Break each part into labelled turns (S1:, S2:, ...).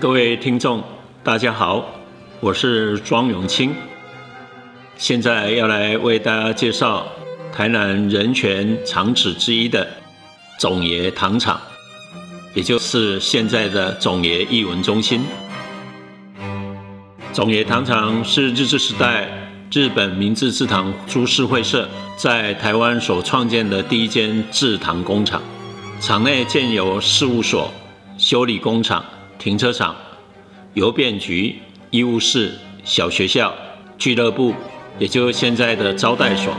S1: 各位听众，大家好，我是庄永清，现在要来为大家介绍台南人权厂址之一的总爷糖厂，也就是现在的总爷艺文中心。总爷糖厂是日治时代日本明治制糖株式会社在台湾所创建的第一间制糖工厂，厂内建有事务所、修理工厂。停车场、邮便局、医务室、小学校、俱乐部，也就现在的招待所、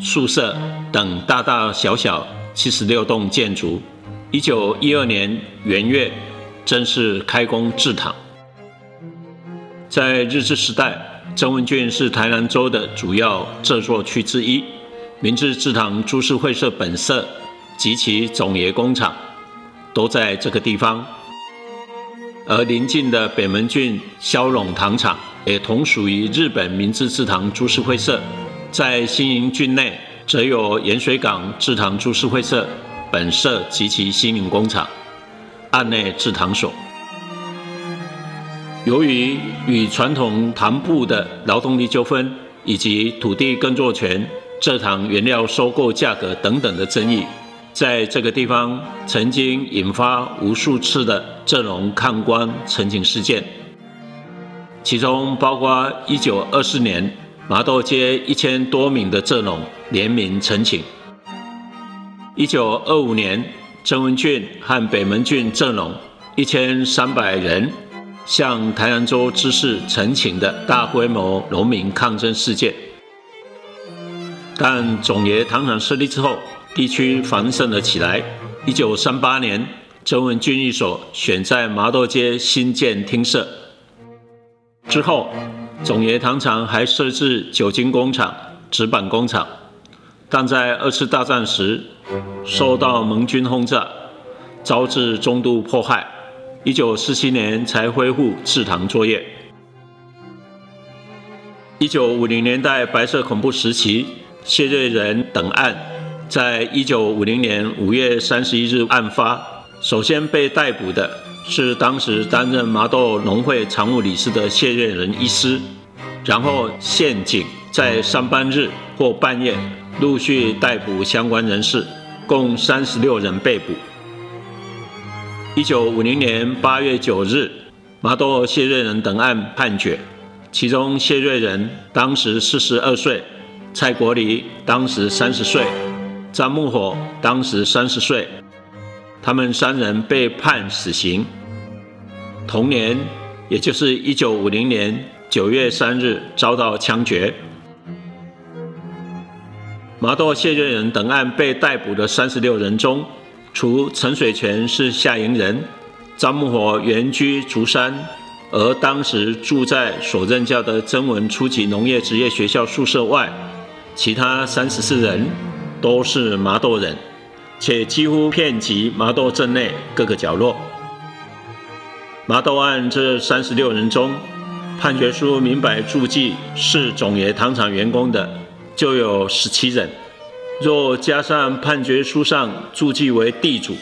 S1: 宿舍等大大小小七十六栋建筑。一九一二年元月正式开工制糖。在日治时代，曾文俊是台南州的主要制作区之一，明治制糖株式会社本社及其总爷工厂都在这个地方。而邻近的北门郡萧陇糖厂也同属于日本明治制糖株式会社，在新营郡内则有盐水港制糖株式会社本社及其新营工厂、案内制糖所。由于与传统糖部的劳动力纠纷，以及土地耕作权、蔗糖原料收购价格等等的争议。在这个地方曾经引发无数次的阵容抗官陈情事件，其中包括一九二四年麻豆街一千多名的阵容联名陈情，一九二五年曾文俊和北门郡阵容一千三百人向台南州知事陈情的大规模农民抗争事件，但总爷堂堂设立之后。地区繁盛了起来。一九三八年，曾文郡一所选在麻豆街新建厅舍。之后，总爷糖厂还设置酒精工厂、纸板工厂，但在二次大战时受到盟军轰炸，招致中度迫害。一九四七年才恢复制糖作业。一九五零年代白色恐怖时期，谢瑞仁等案。在一九五零年五月三十一日案发，首先被逮捕的是当时担任麻豆农会常务理事的谢瑞仁医师，然后县警在上班日或半夜陆续逮捕相关人士，共三十六人被捕。一九五零年八月九日，麻豆谢瑞仁等案判决，其中谢瑞仁当时四十二岁，蔡国礼当时三十岁。张木火当时三十岁，他们三人被判死刑。同年，也就是一九五零年九月三日，遭到枪决。麻豆谢瑞仁等案被逮捕的三十六人中，除陈水泉是下营人，张木火原居竹山，而当时住在所任教的曾文初级农业职业学校宿舍外，其他三十四人。都是麻豆人，且几乎遍及麻豆镇内各个角落。麻豆案这三十六人中，判决书明白注记是总爷糖厂员工的，就有十七人。若加上判决书上注记为地主，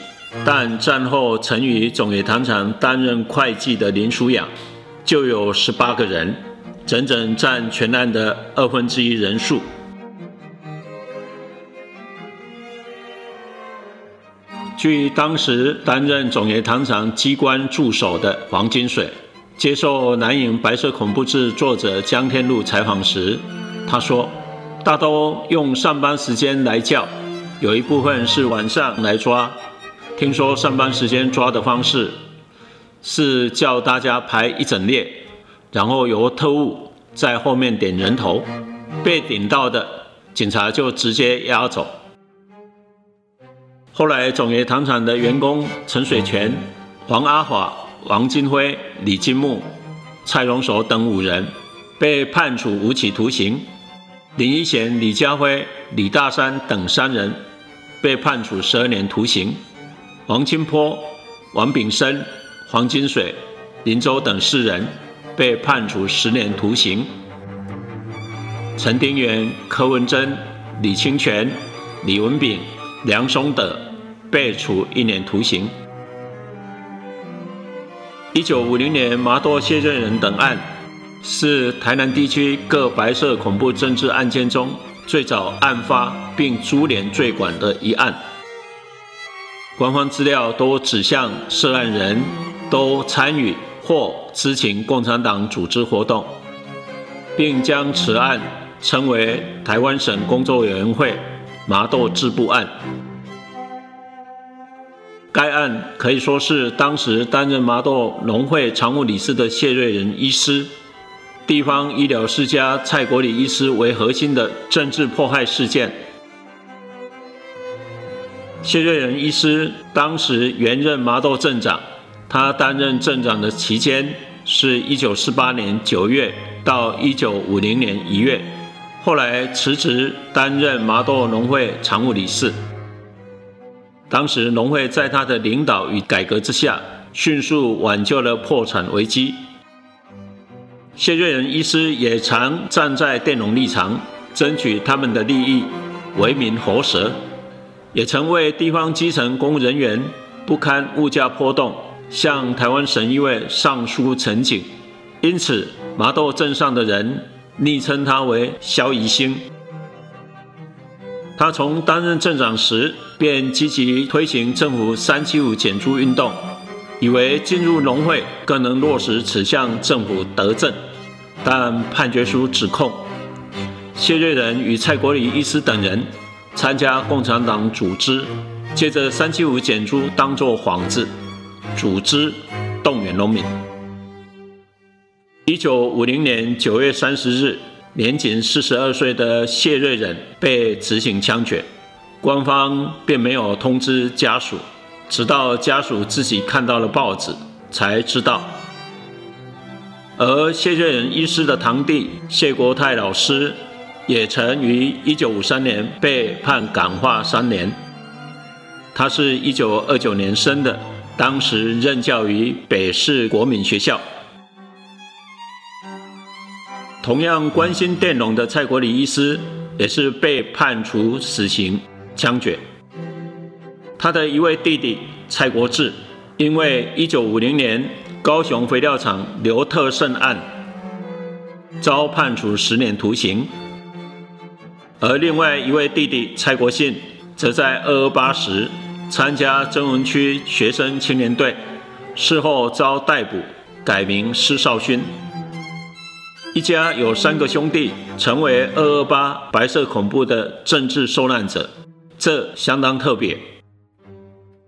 S1: 但战后曾于总爷糖厂担任会计的林淑养，就有十八个人，整整占全案的二分之一人数。据当时担任总爷糖厂机关助手的黄金水接受南影白色恐怖志作者江天禄采访时，他说：“大都用上班时间来叫，有一部分是晚上来抓。听说上班时间抓的方式是叫大家排一整列，然后由特务在后面点人头，被顶到的警察就直接押走。”后来，总爷糖厂的员工陈水泉、黄阿华、王金辉、李金木、蔡荣守等五人被判处无期徒刑；林一贤、李家辉、李大山等三人被判处十二年徒刑；王清波、王炳生、黄金水、林州等四人被判处十年徒刑；陈丁元、柯文珍、李清泉、李文炳、梁松德。被处一年徒刑。一九五零年麻豆谢瑞仁等案，是台南地区各白色恐怖政治案件中最早案发并株连罪管的一案。官方资料都指向涉案人都参与或知情共产党组织活动，并将此案称为台湾省工作委员会麻豆支部案。该案可以说是当时担任麻豆农会常务理事的谢瑞仁医师、地方医疗世家蔡国礼医师为核心的政治迫害事件。谢瑞仁医师当时原任麻豆镇长，他担任镇长的期间是一九四八年九月到一九五零年一月，后来辞职担任麻豆农会常务理事。当时农会在他的领导与改革之下，迅速挽救了破产危机。谢瑞仁医师也常站在佃农立场，争取他们的利益，为民喉舌，也曾为地方基层公务人员不堪物价波动，向台湾省议会上书陈情。因此，麻豆镇上的人昵称他为“萧宜兴”。他从担任镇长时便积极推行政府三七五减租运动，以为进入农会更能落实此项政府德政。但判决书指控谢瑞仁与蔡国礼医师等人参加共产党组织，借着三七五减租当作幌子，组织动员农民。一九五零年九月三十日。年仅四十二岁的谢瑞仁被执行枪决，官方并没有通知家属，直到家属自己看到了报纸才知道。而谢瑞仁医师的堂弟谢国泰老师，也曾于一九五三年被判感化三年。他是一九二九年生的，当时任教于北市国民学校。同样关心佃农的蔡国礼医师，也是被判处死刑枪决。他的一位弟弟蔡国志，因为1950年高雄肥料厂刘特胜案，遭判处十年徒刑；而另外一位弟弟蔡国信，则在二二八时参加曾文区学生青年队，事后遭逮捕，改名施少勋。一家有三个兄弟成为二二八白色恐怖的政治受难者，这相当特别。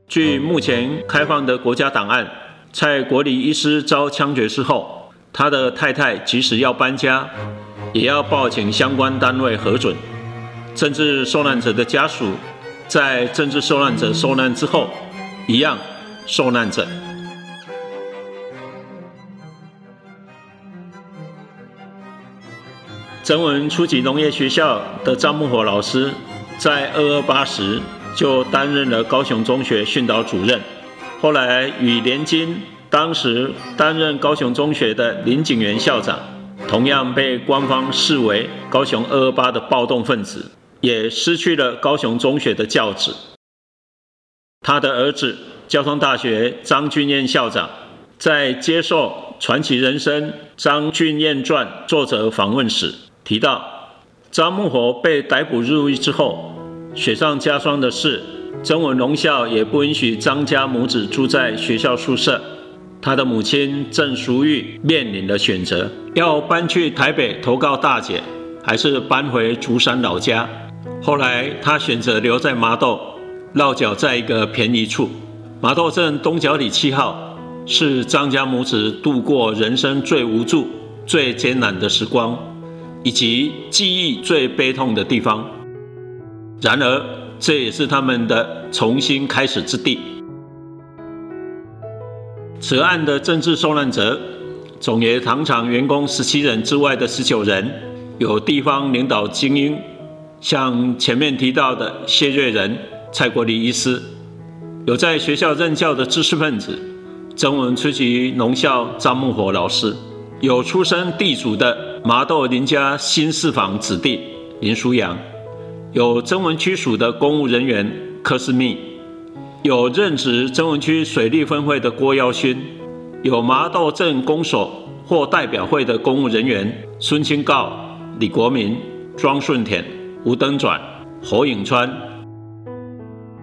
S1: 据目前开放的国家档案，蔡国礼医师遭枪决之后，他的太太即使要搬家，也要报请相关单位核准。政治受难者的家属在政治受难者受难之后，一样受难者。曾文初级农业学校的张木火老师，在二二八时就担任了高雄中学训导主任。后来与连金当时担任高雄中学的林景元校长，同样被官方视为高雄二二八的暴动分子，也失去了高雄中学的教职。他的儿子交通大学张俊彦校长，在接受《传奇人生张俊彦传》作者访问时。提到张木火被逮捕入狱之后，雪上加霜的是，曾文龙校也不允许张家母子住在学校宿舍。他的母亲郑淑玉面临了选择：要搬去台北投靠大姐，还是搬回竹山老家？后来他选择留在麻豆，落脚在一个便宜处。麻豆镇东角里七号，是张家母子度过人生最无助、最艰难的时光。以及记忆最悲痛的地方，然而这也是他们的重新开始之地。此案的政治受难者，总爷糖厂员工十七人之外的十九人，有地方领导精英，像前面提到的谢瑞仁、蔡国礼医师，有在学校任教的知识分子，曾文出席农校张木火老师，有出身地主的。麻豆林家新四房子弟林书阳，有曾文区署的公务人员柯思密，有任职曾文区水利分会的郭耀勋，有麻豆镇公所或代表会的公务人员孙清告、李国民、庄顺田、吴登转、侯颖川，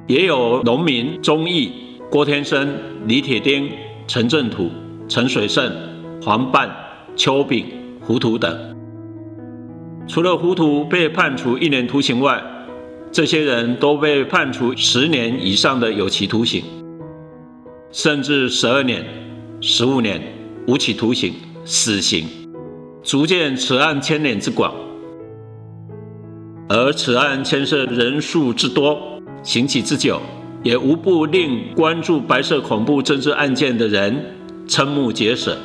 S1: 也有农民钟义、郭天生、李铁丁、陈振土、陈水胜、黄半、邱炳、糊涂等。除了糊涂被判处一年徒刑外，这些人都被判处十年以上的有期徒刑，甚至十二年。十五年无期徒刑、死刑，足见此案牵连之广。而此案牵涉人数之多、刑期之久，也无不令关注白色恐怖政治案件的人瞠目结舌。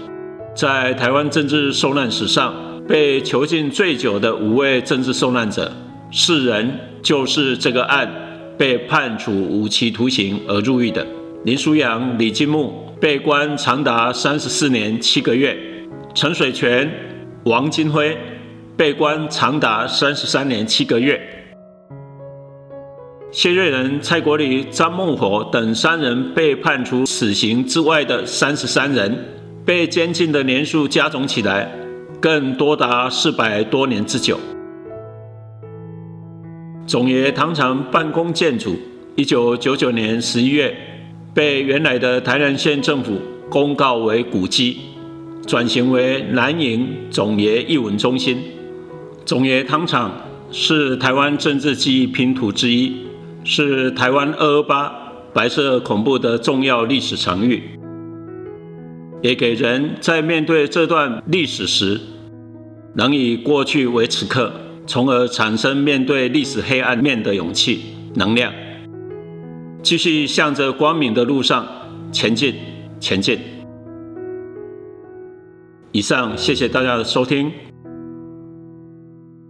S1: 在台湾政治受难史上，被囚禁最久的五位政治受难者，四人就是这个案被判处无期徒刑而入狱的林书阳、李金木。被关长达三十四年七个月，陈水泉、王金辉被关长达三十三年七个月，谢瑞仁、蔡国礼、张孟火等三人被判处死刑之外的三十三人，被监禁的年数加总起来，更多达四百多年之久。总爷堂厂办公建筑，一九九九年十一月。被原来的台南县政府公告为古迹，转型为南营总爷艺文中心。总爷汤厂是台湾政治记忆拼图之一，是台湾二二八白色恐怖的重要历史场域，也给人在面对这段历史时，能以过去为此刻，从而产生面对历史黑暗面的勇气、能量。继续向着光明的路上前进，前进。以上，谢谢大家的收听。